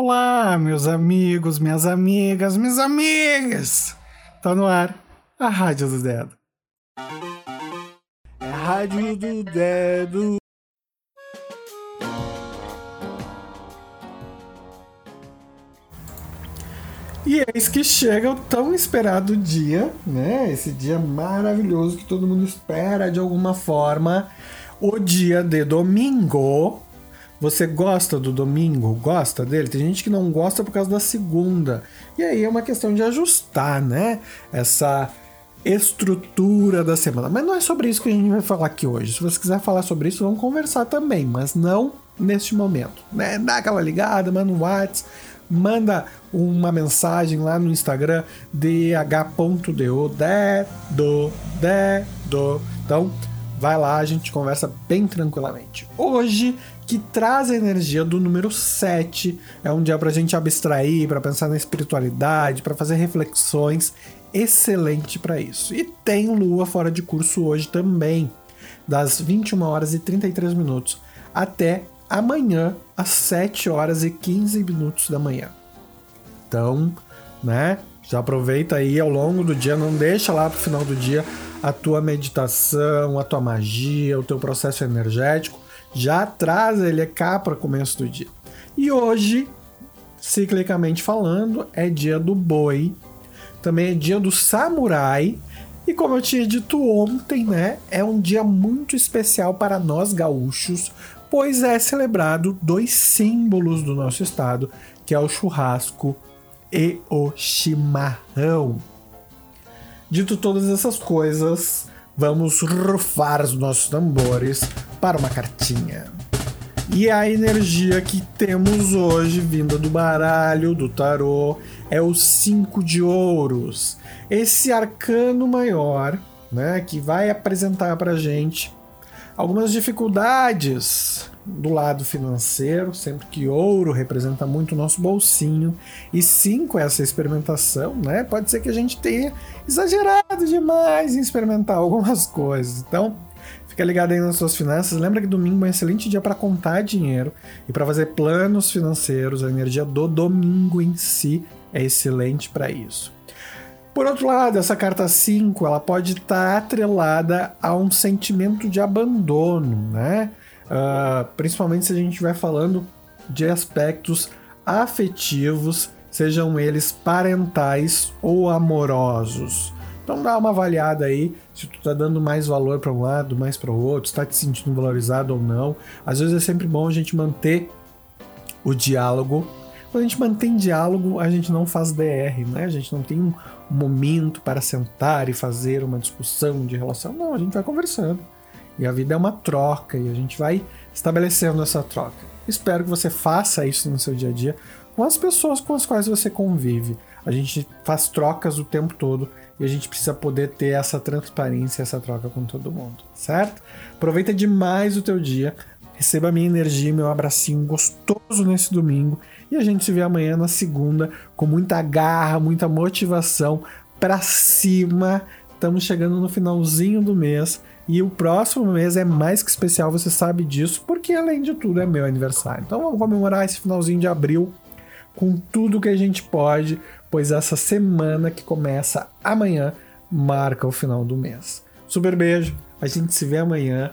Olá, meus amigos, minhas amigas, minhas amigas! Tá no ar a Rádio do Dedo. É a Rádio do Dedo. E eis que chega o tão esperado dia, né? Esse dia maravilhoso que todo mundo espera de alguma forma. O dia de domingo. Você gosta do domingo? Gosta dele? Tem gente que não gosta por causa da segunda. E aí é uma questão de ajustar, né? Essa estrutura da semana. Mas não é sobre isso que a gente vai falar aqui hoje. Se você quiser falar sobre isso, vamos conversar também, mas não neste momento, né? Dá aquela ligada, manda um WhatsApp, manda uma mensagem lá no Instagram dh.do dedo dedo. Então, vai lá, a gente conversa bem tranquilamente. Hoje que traz a energia do número 7. É um dia para a gente abstrair, para pensar na espiritualidade, para fazer reflexões. Excelente para isso. E tem lua fora de curso hoje também, das 21 horas e 33 minutos até amanhã, às 7 horas e 15 minutos da manhã. Então, né? Já aproveita aí ao longo do dia, não deixa lá pro final do dia a tua meditação, a tua magia, o teu processo energético já traz ele cá para começo do dia. E hoje, ciclicamente falando, é dia do boi, também é dia do samurai. E como eu tinha dito ontem, né, é um dia muito especial para nós gaúchos, pois é celebrado dois símbolos do nosso estado, que é o churrasco e o chimarrão. Dito todas essas coisas, vamos rufar os nossos tambores para uma cartinha. E a energia que temos hoje, vinda do baralho, do tarô, é o 5 de ouros. Esse arcano maior, né, que vai apresentar para gente algumas dificuldades do lado financeiro, sempre que ouro representa muito o nosso bolsinho, e cinco essa experimentação, né? Pode ser que a gente tenha exagerado demais em experimentar algumas coisas. Então, Fica ligado aí nas suas finanças. Lembra que domingo é um excelente dia para contar dinheiro e para fazer planos financeiros. A energia do domingo em si é excelente para isso. Por outro lado, essa carta 5 ela pode estar tá atrelada a um sentimento de abandono, né? Uh, principalmente se a gente vai falando de aspectos afetivos, sejam eles parentais ou amorosos. Então dá uma avaliada aí se tu tá dando mais valor para um lado, mais para o outro, está te sentindo valorizado ou não. Às vezes é sempre bom a gente manter o diálogo. Quando a gente mantém diálogo, a gente não faz DR, né? A gente não tem um momento para sentar e fazer uma discussão de relação. Não, a gente vai conversando. E a vida é uma troca e a gente vai estabelecendo essa troca. Espero que você faça isso no seu dia a dia com as pessoas com as quais você convive. A gente faz trocas o tempo todo e a gente precisa poder ter essa transparência, essa troca com todo mundo, certo? Aproveita demais o teu dia, receba minha energia, meu abracinho gostoso nesse domingo e a gente se vê amanhã na segunda com muita garra, muita motivação para cima. Estamos chegando no finalzinho do mês e o próximo mês é mais que especial, você sabe disso, porque além de tudo é meu aniversário. Então vamos comemorar esse finalzinho de abril com tudo que a gente pode, pois essa semana que começa amanhã marca o final do mês. Super beijo, a gente se vê amanhã.